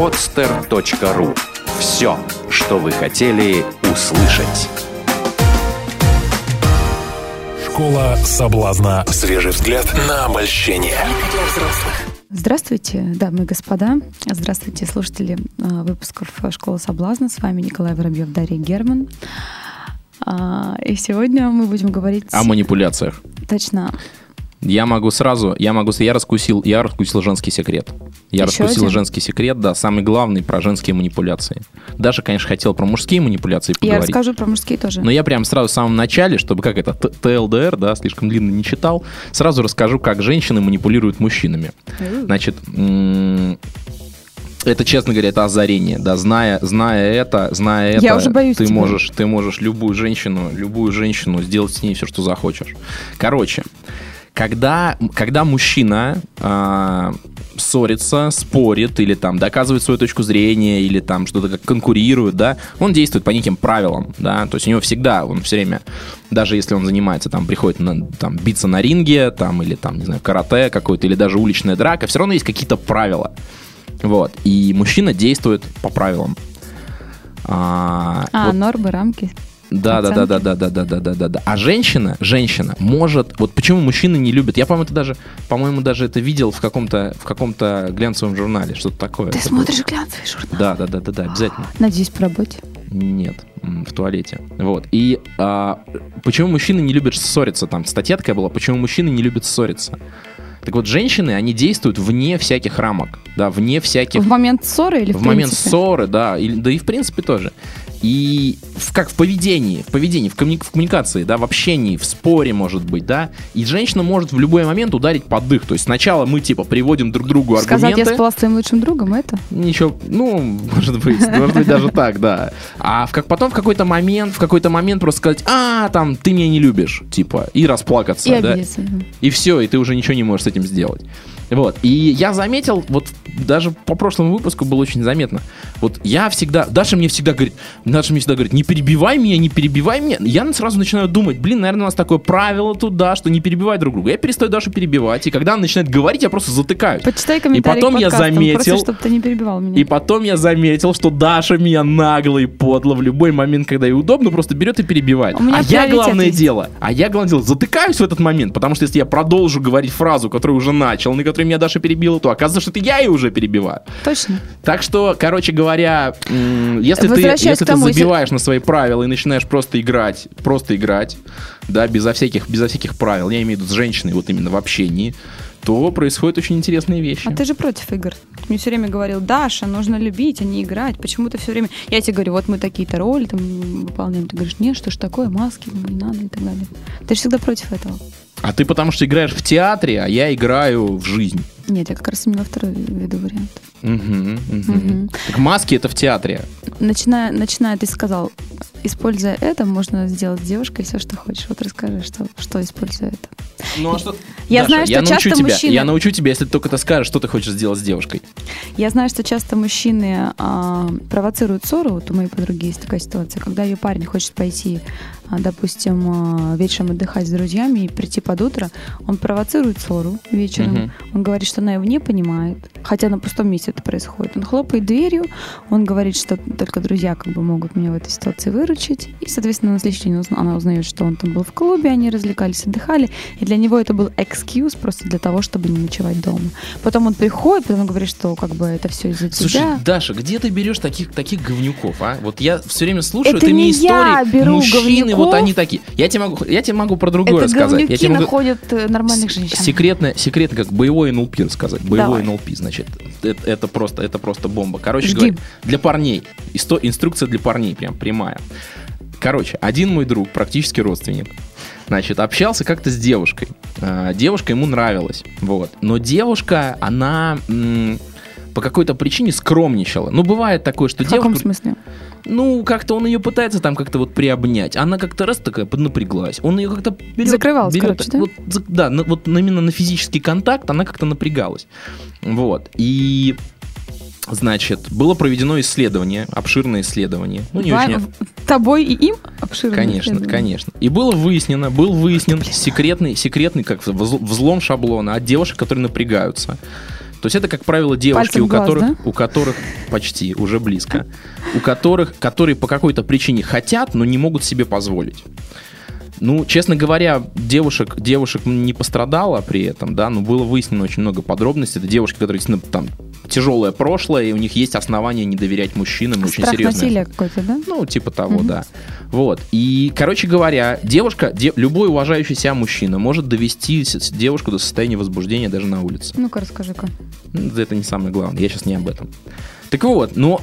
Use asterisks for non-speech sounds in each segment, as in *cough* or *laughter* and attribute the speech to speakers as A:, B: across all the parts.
A: podster.ru Все, что вы хотели услышать.
B: Школа соблазна. Свежий взгляд на обольщение.
C: Здравствуйте, дамы и господа. Здравствуйте, слушатели а, выпусков «Школы соблазна». С вами Николай Воробьев, Дарья Герман. А, и сегодня мы будем говорить...
D: О манипуляциях.
C: Точно.
D: Я могу сразу, я могу, я раскусил, я раскусил женский секрет. Я
C: Еще
D: раскусил
C: один?
D: женский секрет, да, самый главный про женские манипуляции. Даже, конечно, хотел про мужские манипуляции
C: Я
D: поговорить.
C: расскажу про мужские тоже.
D: Но я прям сразу в самом начале, чтобы как это, ТЛДР, да, слишком длинно не читал, сразу расскажу, как женщины манипулируют мужчинами. Значит, это, честно говоря, это озарение, да, зная, зная это, зная это,
C: Я уже боюсь
D: ты
C: тебя.
D: можешь, ты можешь любую женщину, любую женщину сделать с ней все, что захочешь. Короче, когда, когда мужчина а, ссорится, спорит или там доказывает свою точку зрения или там что-то как конкурирует, да, он действует по неким правилам, да, то есть у него всегда, он все время, даже если он занимается, там, приходит на, там, биться на ринге, там, или там, не знаю, карате какой-то, или даже уличная драка, все равно есть какие-то правила, вот, и мужчина действует по правилам. А,
C: А,
D: вот
C: нормы, рамки.
D: Да, да, да, да, да, да, да, да, да, да, да. А женщина, женщина может, вот почему мужчины не любят. Я, по-моему, это даже, по-моему, даже это видел в каком-то, в каком-то глянцевом журнале, что-то такое.
C: Ты
D: Это было.
C: смотришь глянцевый журнал?
D: Да, да, да, да, да, обязательно. *gasps*
C: Надеюсь, по работе.
D: Нет, в туалете. Вот. И а, почему мужчины не любят ссориться? Там статья такая была, почему мужчины не любят ссориться. Так вот, женщины, они действуют вне всяких рамок, да, вне всяких
C: В момент ссоры или в,
D: в момент
C: принципе?
D: ссоры, да, или- да и в принципе тоже. И в, как в поведении, в поведении, в, коммуни- в коммуникации, да, в общении, в споре, может быть, да. И женщина может в любой момент ударить под дых. То есть сначала мы, типа, приводим друг другу
C: Сказать,
D: аргументы.
C: я спала с твоим лучшим другом, это?
D: Ничего, ну, может быть, может быть даже так, да. А в, как потом в какой-то момент, в какой-то момент просто сказать, а, там, ты меня не любишь, типа, и расплакаться,
C: И
D: да. И все, и ты уже ничего не можешь с этим сделать. Вот. И я заметил, вот даже по прошлому выпуску было очень заметно. Вот я всегда, Даша мне всегда говорит, Даша мне всегда говорит, не перебивай меня, не перебивай меня. Я сразу начинаю думать, блин, наверное, у нас такое правило тут, да, что не перебивай друг друга. Я перестаю Дашу перебивать, и когда она начинает говорить, я просто затыкаюсь.
C: Почитай комментарии
D: потом
C: к
D: я заметил-
C: Просто, ты не перебивал меня.
D: И потом я заметил, что Даша меня нагло и подло в любой момент, когда ей удобно, просто берет и перебивает. А я главное
C: есть.
D: дело, а я главное дело, затыкаюсь в этот момент, потому что если я продолжу говорить фразу, которую уже начал, на которой меня Даша перебила, то оказывается, что это я ее уже перебиваю.
C: Точно.
D: Так что, короче говоря, если ты, если
C: к
D: ты
C: тому, если-
D: забиваешь на свои правила и начинаешь просто играть, просто играть, да, безо всяких, безо всяких правил, я имею в виду с женщиной вот именно в общении, то происходят очень интересные вещи.
C: А ты же против игр. Ты мне все время говорил, Даша, нужно любить, а не играть. Почему ты все время... Я тебе говорю, вот мы такие-то роли там выполняем. Ты говоришь, нет, что ж такое, маски, не надо и так далее. Ты же всегда против этого.
D: А ты потому что играешь в театре, а я играю в жизнь.
C: Нет, я как раз именно второй веду вариант.
D: Мгм, мгм.
C: Мгм.
D: Так маски это в театре.
C: Начиная, начиная, ты сказал, используя это, можно сделать с девушкой все, что хочешь. Вот расскажи, что, что используя это.
D: Ну а что?
C: Я знаю, что
D: я научу
C: часто
D: тебя.
C: мужчины-
D: Я научу тебя, если ты только ты скажешь, что ты хочешь сделать с девушкой.
C: Я знаю, что часто мужчины а, провоцируют ссору. Вот у моей подруги есть такая ситуация, когда ее парень хочет пойти, допустим, а, вечером отдыхать с друзьями и прийти под утро, он провоцирует ссору вечером.
D: Мгм.
C: Он говорит, что она его не понимает, хотя на пустом месте это происходит. Он хлопает дверью, он говорит, что только друзья как бы могут меня в этой ситуации выручить. И, соответственно, на следующий день она узнает, что он там был в клубе, они развлекались, отдыхали. И для него это был excuse просто для того, чтобы не ночевать дома. Потом он приходит, потом говорит, что как бы это все из-за
D: Слушай,
C: тебя.
D: Даша, где ты берешь таких, таких говнюков, а? Вот я все время слушаю,
C: Это
D: ты мне
C: не я
D: истории.
C: беру
D: Мужчины, вот они такие. Я тебе могу, я тебе могу про другое
C: это
D: рассказать. Я тебе могу-
C: находят э, нормальных женщин.
D: Секретно, секретно, как боевой НЛП рассказать. Боевой. НЛП, значит, это, это просто, это просто бомба. Короче говоря, для парней. Исто- инструкция для парней, прям прямая. Короче, один мой друг, практически родственник, значит, общался как-то с девушкой. А, Девушка ему нравилась, вот. Но девушка, она по какой-то причине скромничала. Ну, бывает такое, что
C: В каком
D: девушка...
C: смысле?
D: Ну, как-то он ее пытается там как-то вот приобнять. Она как-то раз такая поднапряглась. Он ее как-то берет...
C: Закрывалась,
D: берет,
C: короче, да?
D: Вот, да, на- вот именно на физический контакт она как-то напрягалась. Вот. И Значит, было проведено исследование, обширное исследование. Ну, не
C: Ва-
D: очень...
C: в- Тобой и им обширно.
D: Конечно,
C: исследование.
D: конечно. И было выяснено, был выяснен секретный, секретный, как взл- взлом шаблона от девушек, которые напрягаются. То есть это, как правило, девушки,
C: Пальцем
D: у
C: глаз,
D: которых,
C: да?
D: у которых почти уже близко, у которых, которые по какой-то причине хотят, но не могут себе позволить. Ну, честно говоря, девушек, девушек не пострадало при этом, да, но было выяснено очень много подробностей. Это девушки, которые действительно там тяжелое прошлое, и у них есть основания не доверять мужчинам, очень
C: Страх
D: серьезные.
C: насилия какой-то, да?
D: Ну, типа того, да. Вот. И, короче говоря, девушка, де- любой уважающий себя мужчина может довести девушку до состояния возбуждения даже на улице.
C: Ну-ка, расскажи-ка.
D: Это не самое главное, я сейчас не об этом. Так вот, но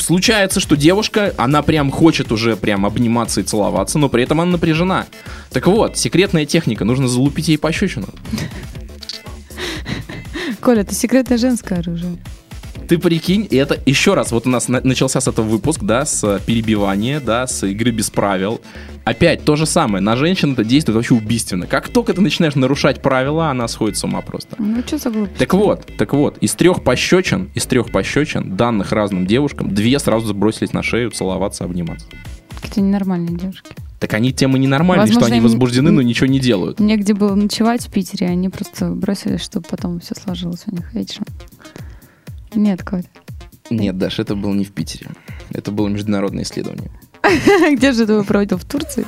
D: случается, что девушка, она прям хочет уже прям обниматься и целоваться, но при этом она напряжена. Так вот, секретная техника, нужно залупить ей пощечину.
C: Коля, это секретное женское оружие.
D: Ты прикинь, и это еще раз, вот у нас на- начался с этого выпуск, да, с э, перебивания, да, с игры без правил. Опять то же самое, на женщин это действует вообще убийственно. Как только ты начинаешь нарушать правила, она сходит с ума просто.
C: Ну, что за глупость?
D: Так вот, так вот, из трех пощечин, из трех пощечин, данных разным девушкам, две сразу забросились на шею целоваться, обниматься.
C: Какие-то ненормальные девушки.
D: Так они тем и ненормальные, что
C: Возможно,
D: они
C: им-
D: возбуждены, но ничего не делают.
C: Негде было ночевать в Питере, они просто бросились, чтобы потом все сложилось у них вечером. Нет, Коль.
D: Нет, Даш, это было не в Питере. Это было международное исследование. *laughs*
C: Где же ты его проводил? В Турции?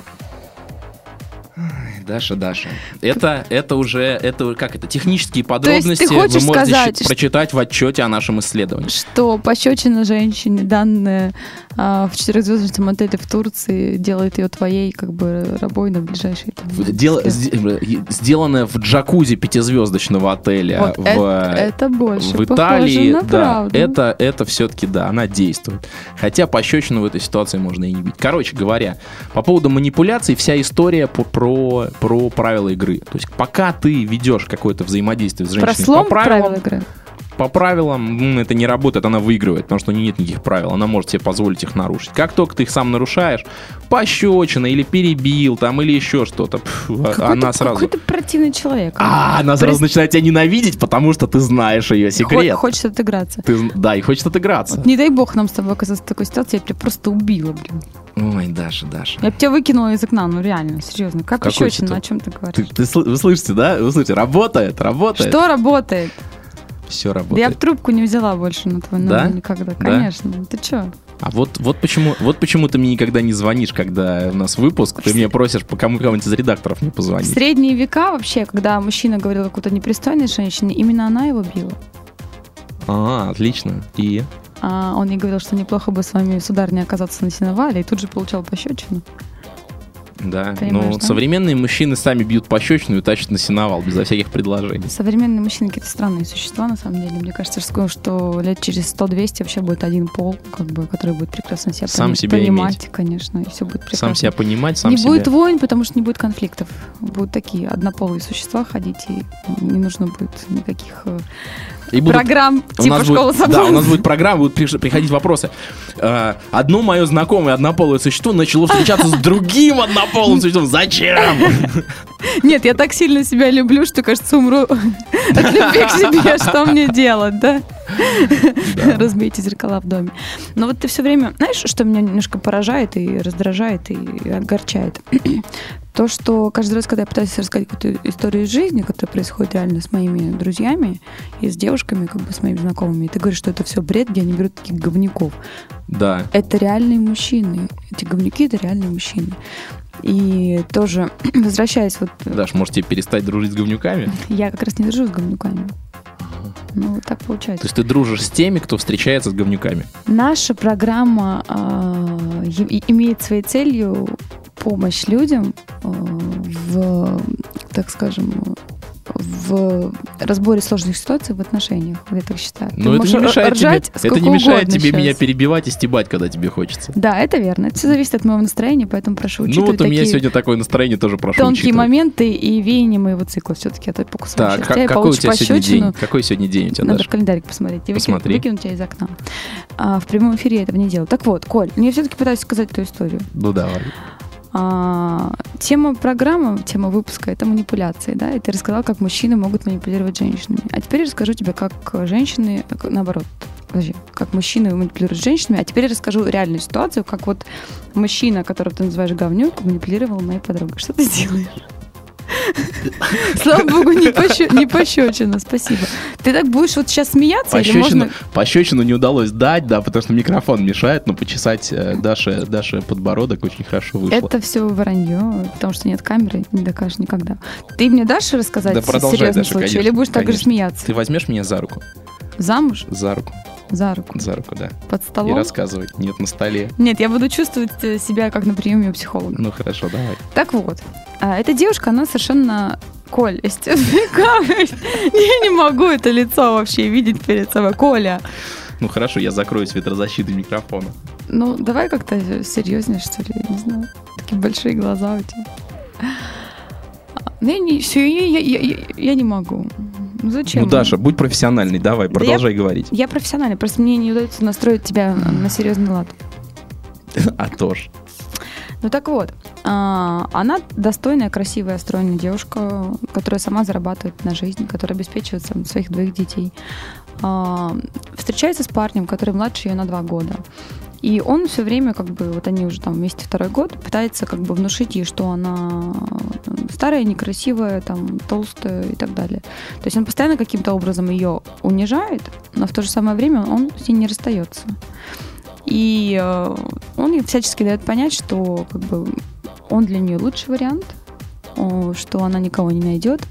D: Даша, Даша. Это, это уже, это как это, технические подробности
C: ты хочешь
D: вы можете
C: сказать, что-
D: прочитать в отчете о нашем исследовании.
C: Что пощечина женщине, данная а, в четырехзвездочном отеле в Турции, делает ее твоей как бы рабой на ближайшие там,
D: Дел- сде- сделанное в джакузи пятизвездочного отеля
C: Вот
D: в,
C: это, это больше
D: в Италии,
C: на
D: да,
C: правду.
D: это, это все-таки, да, она действует. Хотя пощечину в этой ситуации можно и не бить. Короче говоря, по поводу манипуляций, вся история по- про, про правила игры. То есть пока ты ведешь какое-то взаимодействие с
C: Про
D: женщиной
C: слом
D: по правилам,
C: правил игры.
D: по правилам это не работает, она выигрывает, потому что у нее нет никаких правил, она может себе позволить их нарушить. Как только ты их сам нарушаешь, пощечина или перебил там, или еще что-то, она сразу...
C: Какой ты противный человек.
D: А, она сразу
C: Прис-
D: начинает тебя ненавидеть, потому что ты знаешь ее секрет.
C: Хо- Хочет отыграться.
D: Ты, да, и хочет отыграться.
C: Не дай бог нам с тобой оказаться в такой ситуации, я тебя просто убила, блин.
D: Даша, Даша.
C: Я бы тебя выкинула из окна, ну реально, серьезно. Как
D: Какой
C: пощечина, о чем ты
D: Ты,
C: говоришь?
D: ты сл- вы слышите, да? Вы слышите, работает, работает.
C: Что работает?
D: Все
C: Да я
D: работает.
C: бы трубку не взяла больше на твой
D: Да?
C: номер никогда. Конечно. Ты что?
D: А вот, вот, почему, вот почему ты мне никогда не звонишь, когда у нас выпуск, ты мне просишь по кому кому-нибудь из редакторов не
C: В
D: позвонить.
C: средние века вообще, когда мужчина говорил о какой-то непристойной женщине, именно она его била.
D: А, отлично. И?
C: А он ей говорил, что неплохо бы с вами, сударыня, оказаться на сеновале, и тут же получал пощечину.
D: Да.
C: Понимаешь,
D: ну,
C: да?
D: современные мужчины сами бьют пощечину и тащат на сеновал безо всяких предложений.
C: Современные мужчины какие-то странные существа, на самом деле. Мне кажется, что, что лет через 100-200 вообще будет один пол, как бы, который будет прекрасно себя
D: Сам
C: пони-
D: себя
C: понимать, конечно, и все будет прекрасно.
D: Сам себя понимать, сам
C: не
D: себя...
C: будет войн, потому что не будет конфликтов. Будут такие однополые существа ходить, и не нужно будет никаких э,
D: И будут
C: программ
D: У
C: типа
D: нас
C: школы
D: будет, да, у нас будет программа, будут приш- приходить вопросы. Э, одно мое знакомое однополое существо начало встречаться с другим однополым существом. Зачем?
C: Нет, я так сильно себя люблю, что, кажется, умру *laughs* от любви к себе. Что мне делать, да? Разбейте зеркала в доме. Но вот ты все время... Знаешь, что меня немножко поражает и раздражает, и огорчает? *clears throat* То, что каждый раз, когда я пытаюсь рассказать какую-то историю из жизни, которая происходит реально с моими друзьями и с девушками, как бы с моими знакомыми, ты говоришь, что это все бред, где они берут таких говнюков.
D: Да.
C: Это реальные мужчины. Эти говнюки — это реальные мужчины. И тоже, *clears throat* возвращаясь вот...
D: Даш, можете перестать дружить с говнюками?
C: Я как раз не дружу с говнюками. Ну, так
D: То
C: получается.
D: есть ты дружишь с теми, кто встречается с говнюками?
C: Наша программа э, имеет своей целью помощь людям э, в, так скажем, в разборе сложных ситуаций в отношениях, я так считаю.
D: Но Ну, это не мешает тебе, это не мешает тебе меня
C: щас.
D: перебивать и стебать, когда тебе хочется.
C: Да, это верно. Это все зависит от моего настроения, поэтому прошу
D: Ну
C: учитывать
D: вот у меня сегодня такое настроение тоже прошу
C: тонкие
D: учитывать.
C: моменты и веяние моего цикла. Все-таки это покусываю
D: Так,
C: счастье.
D: ка-
C: Я
D: какой у тебя сегодня день? Какой сегодня день у тебя,
C: Надо
D: Даш?
C: в календарик посмотреть. И
D: Посмотри.
C: выкинуть тебя из окна. А, в прямом эфире я этого не делаю. Так вот, Коль, я все-таки пытаюсь сказать эту историю.
D: Ну давай.
C: А, тема программы, тема выпуска — это манипуляции, да? И ты рассказал, как мужчины могут манипулировать женщинами. А теперь расскажу тебе, как женщины, наоборот, подожди, как мужчины манипулируют женщинами. А теперь расскажу реальную ситуацию, как вот мужчина, которого ты называешь говнюк, манипулировал моей подругой. Что ты делаешь? *laughs* Слава богу, не, пощ... не пощечина, спасибо. Ты так будешь вот сейчас смеяться или
D: Пощечину,
C: можно...
D: пощечину не удалось дать, да, потому что микрофон мешает, но почесать э, Даше, Даше подбородок очень хорошо вышло.
C: Это все вранье, потому что нет камеры, не докажешь никогда. Ты мне дашь рассказать
D: Да продолжай,
C: серьезный
D: Даша,
C: случай,
D: конечно,
C: или будешь так же
D: конечно.
C: смеяться?
D: Ты возьмешь меня за руку?
C: Замуж?
D: За руку.
C: За руку.
D: За руку, да.
C: Под
D: И
C: столом?
D: рассказывай. Нет, на столе.
C: Нет, я буду чувствовать э, себя как на приеме у психолога.
D: Ну хорошо, давай.
C: Так вот, а, эта девушка, она совершенно... Коль, естественно, *laughs* я не могу это лицо вообще видеть перед собой. Коля,
D: Ну хорошо, я закрою ветрозащитой микрофона.
C: ну давай как-то серьезнее, что ли, я не знаю. Такие большие глаза у тебя. А, Ну, я не, всё, я, я- я- я- я не могу. Ну, зачем?
D: Ну, Даша, будь профессиональной, давай,
C: Да
D: продолжай говорить.
C: Я профессиональный, просто мне не удается настроить тебя на, серьезный лад. *laughs*
D: А то ж.
C: Ну так вот, а, она достойная, красивая, стройная девушка, которая сама зарабатывает на жизнь, которая обеспечивает своих двоих детей. А, Встречается с парнем, который младше ее на два года. И он все время, как бы, вот они уже там вместе второй год, пытается как бы внушить ей, что она старая, некрасивая, там, толстая и так далее. То есть он постоянно каким-то образом ее унижает, но в то же самое время он с ней не расстается. И э, он ей всячески дает понять, что как бы он для нее лучший вариант, что она никого не найдет,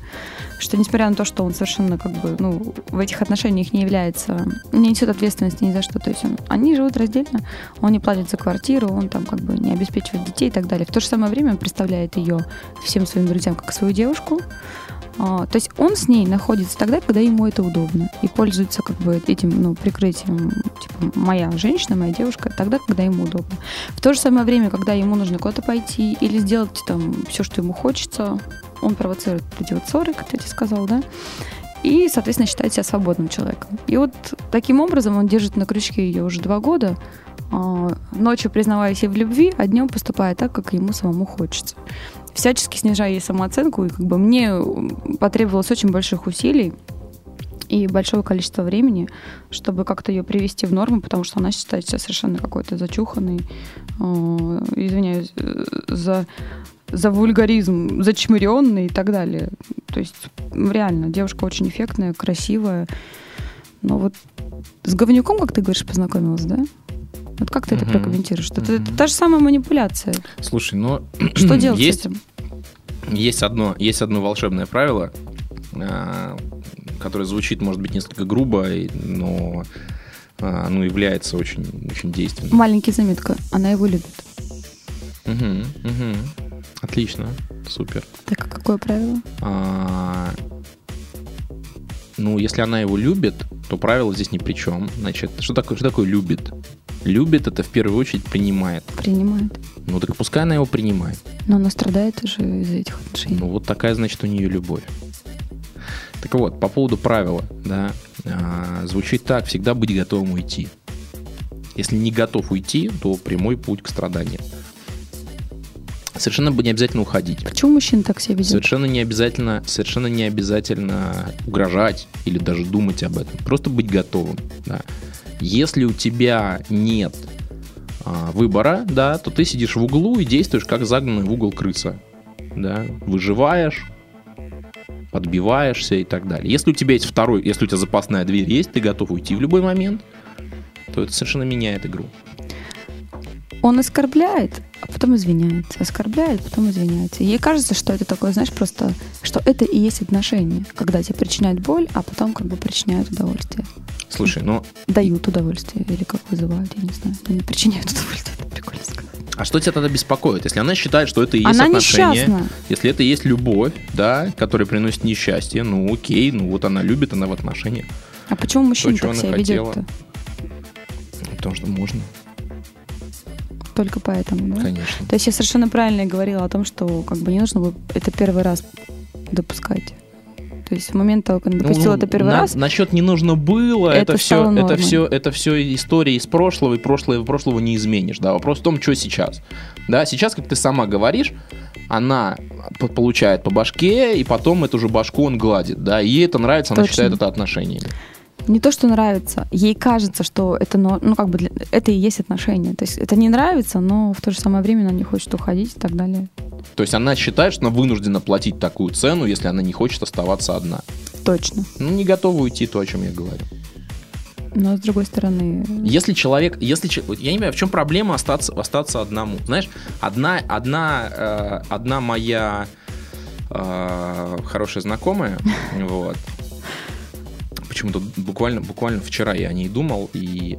C: что несмотря на то, что он совершенно как бы ну, в этих отношениях не является, не несет ответственности ни за что, то есть он, они живут раздельно, он не платит за квартиру, он там как бы не обеспечивает детей и так далее. В то же самое время он представляет ее всем своим друзьям как свою девушку, а, то есть он с ней находится тогда, когда ему это удобно. И пользуется как бы этим ну, прикрытием, типа, моя женщина, моя девушка, тогда, когда ему удобно. В то же самое время, когда ему нужно куда-то пойти или сделать там все, что ему хочется, он провоцирует эти вот ссоры, как я тебе сказал, да, и, соответственно, считает себя свободным человеком. И вот таким образом он держит на крючке ее уже два года, а, ночью признаваясь ей в любви, а днем поступая так, как ему самому хочется. Всячески снижая ей самооценку, и как бы мне потребовалось очень больших усилий и большого количества времени, чтобы как-то ее привести в норму, потому что она считает себя совершенно какой-то зачуханной, э, извиняюсь, э, за за вульгаризм, зачмыренный и так далее. То есть реально девушка очень эффектная, красивая. Но вот с говнюком, как ты говоришь, познакомилась, да? Вот как ты это прокомментируешь? Это, это та же самая манипуляция.
D: Слушай, ну...
C: Что *clears throat* делать
D: есть,
C: с этим?
D: Есть одно, есть одно волшебное правило, а, которое звучит, может быть, несколько грубо, но а, оно является очень, очень действенным.
C: Маленький заметка. Она его любит.
D: Мгм, мгм. Отлично, супер.
C: Так, а какое правило?
D: А, ну, если она его любит, то правило здесь ни при чем. Значит, что такое, что такое любит? Любит это в первую очередь принимает.
C: Принимает.
D: Ну так пускай она его принимает.
C: Но она страдает уже из-за этих отношений.
D: Ну вот такая, значит, у нее любовь. Так вот, по поводу правила, да, а, звучит так, всегда быть готовым уйти. Если не готов уйти, то прямой путь к страданиям. Совершенно не обязательно уходить.
C: Почему мужчина так себя ведет?
D: Совершенно не обязательно, совершенно не обязательно угрожать или даже думать об этом. Просто быть готовым. Да. Если у тебя нет а, выбора, да, то ты сидишь в углу и действуешь как загнанный в угол крыса. Да. Выживаешь, подбиваешься и так далее. Если у тебя есть второй, если у тебя запасная дверь есть, ты готов уйти в любой момент, то это совершенно меняет игру.
C: Он оскорбляет, а потом извиняется. Оскорбляет, потом извиняется. Ей кажется, что это такое, знаешь, просто, что это и есть отношения, когда тебе причиняют боль, а потом как бы причиняют удовольствие.
D: Слушай, ну
C: Дают удовольствие, или как вызывают, я не знаю. Но не причиняют *laughs* удовольствие, это прикольно сказать.
D: а что тебя тогда беспокоит? Если она считает, что это и есть
C: Она
D: отношения,
C: несчастна.
D: Если это и есть любовь, да, которая приносит несчастье, ну окей, ну вот она любит, она в отношениях.
C: А почему мужчина
D: чего
C: так себя ведет-то?
D: Потому что можно,
C: Только поэтому, да?
D: конечно.
C: То есть я совершенно правильно говорила о том, что как бы не нужно было это первый раз допускать. То есть в момент того, как он допустил это первый
D: Ну, на-
C: раз,
D: Насчет не нужно было,
C: Это
D: это, все, это все, это все история из прошлого, и прошлое, прошлого не изменишь. Да, вопрос в том, что сейчас. Да, сейчас, как ты сама говоришь, она получает по башке, и потом эту же башку он гладит, да, и ей это нравится, она
C: Точно.
D: считает это отношениями.
C: Не то, что нравится, ей кажется, что это, но- ну, как бы для- это и есть отношения. То есть это не нравится, но в то же самое время она не хочет уходить и так далее.
D: То есть она считает, что она вынуждена платить такую цену, если она не хочет оставаться одна.
C: Точно.
D: Ну, не готова уйти, то, о чем я говорю.
C: Но с другой стороны,
D: Если человек, если я не понимаю, в чем проблема остаться, остаться одному. Знаешь, одна, одна, э, одна моя э, хорошая знакомая, *laughs* вот. Почему-то буквально, буквально вчера я о ней думал, и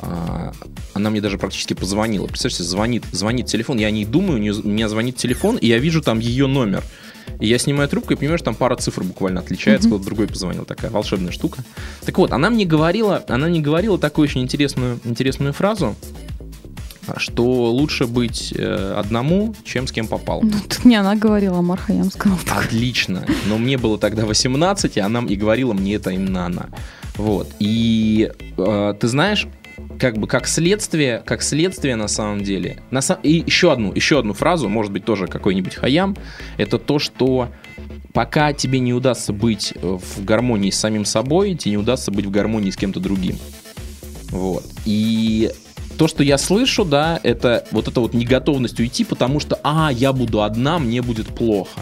D: а, она мне даже практически позвонила. Представляете, звонит, звонит телефон, я о ней думаю, у, неё- у меня звонит телефон, и я вижу там ее номер. И я снимаю трубку и понимаю, что там пара цифр буквально отличается, кто-то другой позвонил. Такая волшебная штука. Так вот, она мне говорила, она мне говорила такую очень интересную, интересную фразу, что лучше быть э, одному, чем с кем попал.
C: ну, тут не она говорила, а Марха Ям сказал.
D: Отлично. Но мне было тогда 18, и она и говорила мне это именно она. Вот. И э, ты знаешь, как бы как следствие, как следствие на самом деле. На са- И еще одну, еще одну фразу, может быть, тоже какой-нибудь хаям, это то, что пока тебе не удастся быть э, в гармонии с самим собой, тебе не удастся быть в гармонии с кем-то другим. Вот. И то, что я слышу, да, это вот эта вот неготовность уйти, потому что, а, я буду одна, мне будет плохо.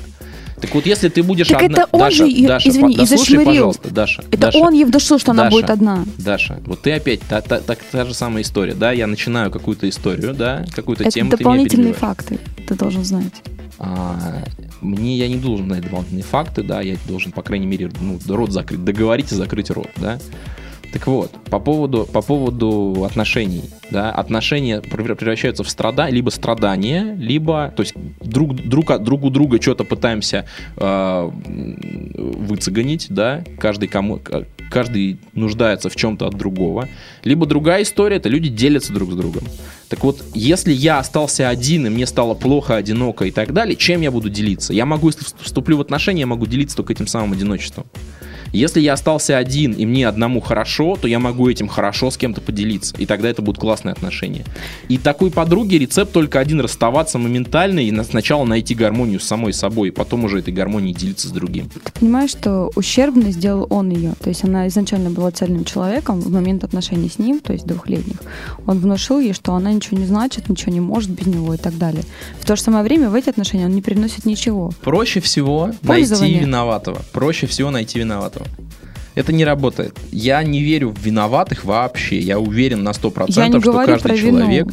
D: Так вот, если ты будешь
C: Так
D: одна...
C: это он
D: Даша,
C: же
D: Даша,
C: извини,
D: по- дослушай,
C: зашмырил.
D: пожалуйста, Даша.
C: Это
D: Даша,
C: он ей внушил, что она
D: Даша,
C: будет одна.
D: Даша, вот ты опять, та, та- та- та же самая история, да, я начинаю какую-то историю, да, какую-то
C: Это
D: тему,
C: дополнительные факты, ты должен знать.
D: А, мне я не должен знать дополнительные факты, да, я должен, по крайней мере, ну, рот закрыть, договорить и закрыть рот, да. Так вот, по поводу, по поводу отношений, да, отношения превра- превращаются в страда, либо страдания, либо, то есть друг, друг, друг у друга что-то пытаемся э, выцегонить, да, каждый, кому, каждый нуждается в чем-то от другого, либо другая история, это люди делятся друг с другом. Так вот, если я остался один, и мне стало плохо, одиноко и так далее, чем я буду делиться? Я могу, если вступлю в отношения, я могу делиться только этим самым одиночеством. Если я остался один, и мне одному хорошо, то я могу этим хорошо с кем-то поделиться. И тогда это будут классные отношения. И такой подруге рецепт только один расставаться моментально и на- сначала найти гармонию с самой собой, и потом уже этой гармонией делиться с другим.
C: Ты понимаешь, что ущербно сделал он ее. То есть она изначально была цельным человеком в момент отношений с ним, то есть двухлетних. Он внушил ей, что она ничего не значит, ничего не может без него и так далее. В то же самое время в эти отношения он не приносит ничего.
D: Проще всего найти виноватого. Проще всего найти виноватого. Это не работает. Я не верю в виноватых вообще. Я уверен на 100%,
C: Я не
D: что каждый
C: про вину.
D: человек...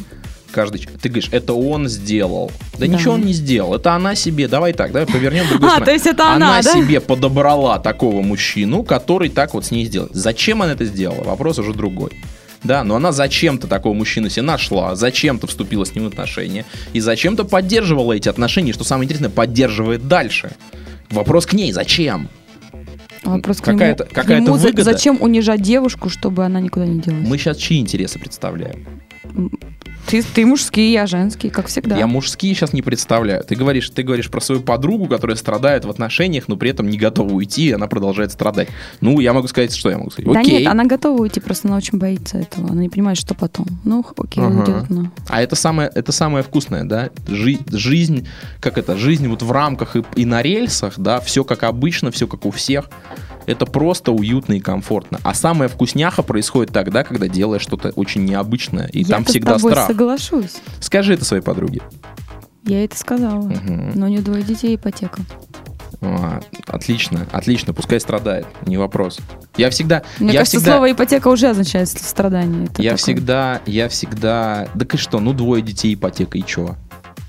D: Каждый, ты говоришь, это он сделал. Да,
C: Да.
D: ничего он не сделал. Это она себе. Давай так, давай повернем другую *laughs*
C: А, то есть это она, да?
D: себе подобрала такого мужчину, который так вот с ней сделал. Зачем она это сделала? Вопрос уже другой. Да, но она зачем-то такого мужчину себе нашла, зачем-то вступила с ним в отношения и зачем-то поддерживала эти отношения, что самое интересное, поддерживает дальше. Вопрос к ней, зачем?
C: Вопрос к
D: Какая-то- какая-то выгода.
C: зачем унижать девушку, чтобы она никуда не делась?
D: Мы сейчас чьи интересы представляем?
C: Ты, ты мужские, я женские, как всегда.
D: Я мужские сейчас не представляю. Ты говоришь, ты говоришь про свою подругу, которая страдает в отношениях, но при этом не готова уйти, и она продолжает страдать. Ну, я могу сказать, что я могу сказать.
C: Да
D: Окей.
C: нет, она готова уйти, просто она очень боится этого. Она не понимает, что потом. Ну, окей,
D: Ага.
C: уйдет она.
D: А это самое, это самое вкусное, да? Жи- жизнь, как это, жизнь вот в рамках и, и на рельсах, да, все как обычно, все как у всех. Это просто уютно и комфортно. А самая вкусняха происходит тогда, когда делаешь что-то очень необычное, и там
C: Я-то
D: всегда страх.
C: Соглашусь.
D: Скажи это своей подруге.
C: Я это сказала.
D: Мгм.
C: Но у нее двое детей, ипотека.
D: А, отлично, отлично, пускай страдает, не вопрос. Я всегда,
C: Мне
D: я
C: кажется,
D: всегда,
C: слово ипотека уже означает страдание. Это
D: я
C: такое.
D: всегда, я всегда, да и что, ну двое детей, ипотека и чё?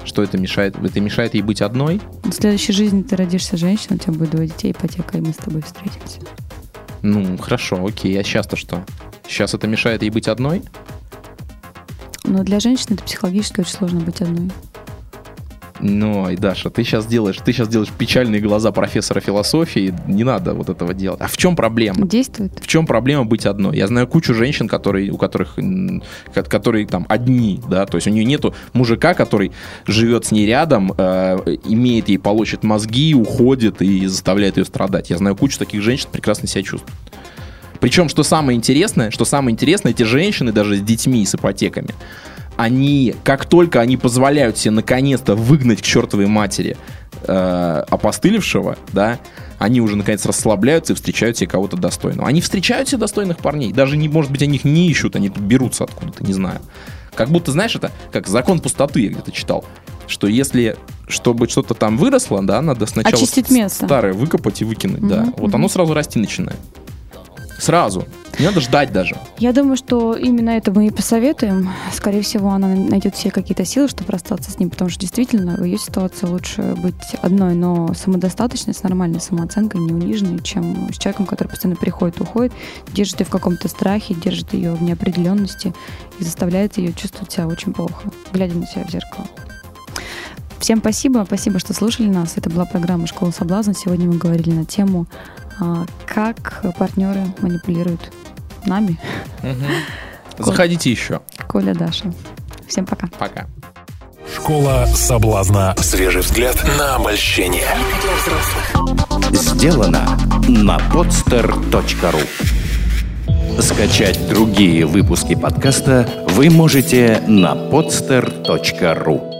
D: Что это мешает? Это мешает ей быть одной?
C: В следующей жизни ты родишься женщиной, у тебя будет двое детей, ипотека, и мы с тобой встретимся.
D: Ну, хорошо, окей, а сейчас-то что? Сейчас это мешает ей быть одной?
C: Но для женщины это психологически очень сложно быть одной.
D: Ну, и Даша, ты сейчас делаешь, ты сейчас делаешь печальные глаза профессора философии, не надо вот этого делать. А в чем проблема?
C: Действует.
D: В чем проблема быть одной? Я знаю кучу женщин, которые, у которых, которые там одни, да, то есть у нее нету мужика, который живет с ней рядом, э, имеет ей, полощет мозги, уходит и заставляет ее страдать. Я знаю кучу таких женщин, прекрасно себя чувствуют. Причем, что самое интересное, что самое интересное, эти женщины даже с детьми и с ипотеками, они, как только они позволяют себе наконец-то выгнать к чертовой матери э, опостылевшего, да, они уже наконец расслабляются и встречают себе кого-то достойного. Они встречают себе достойных парней. Даже, не, может быть, они их не ищут, они берутся откуда-то, не знаю. Как будто, знаешь, это как закон пустоты я где-то читал, что если чтобы что-то там выросло, да, надо сначала
C: Очистить место.
D: старое выкопать и выкинуть, да.
C: Мгм,
D: Вот
C: мгм.
D: оно сразу расти начинает. Сразу. Не надо ждать даже.
C: Я думаю, что именно это мы и посоветуем. Скорее всего, она найдет все какие-то силы, чтобы расстаться с ним, потому что действительно в ее ситуации лучше быть одной, но самодостаточной, с нормальной самооценкой, не униженной, чем с человеком, который постоянно приходит, уходит, держит ее в каком-то страхе, держит ее в неопределенности и заставляет ее чувствовать себя очень плохо, глядя на себя в зеркало. Всем спасибо, спасибо, что слушали нас. Это была программа «Школа соблазна». Сегодня мы говорили на тему, как партнеры манипулируют нами. *laughs*
D: Заходите еще.
C: Коля, Даша. Всем пока.
D: Пока.
B: Школа соблазна. Свежий взгляд на обольщение.
A: Сделано на podster.ru Скачать другие выпуски подкаста вы можете на podster.ru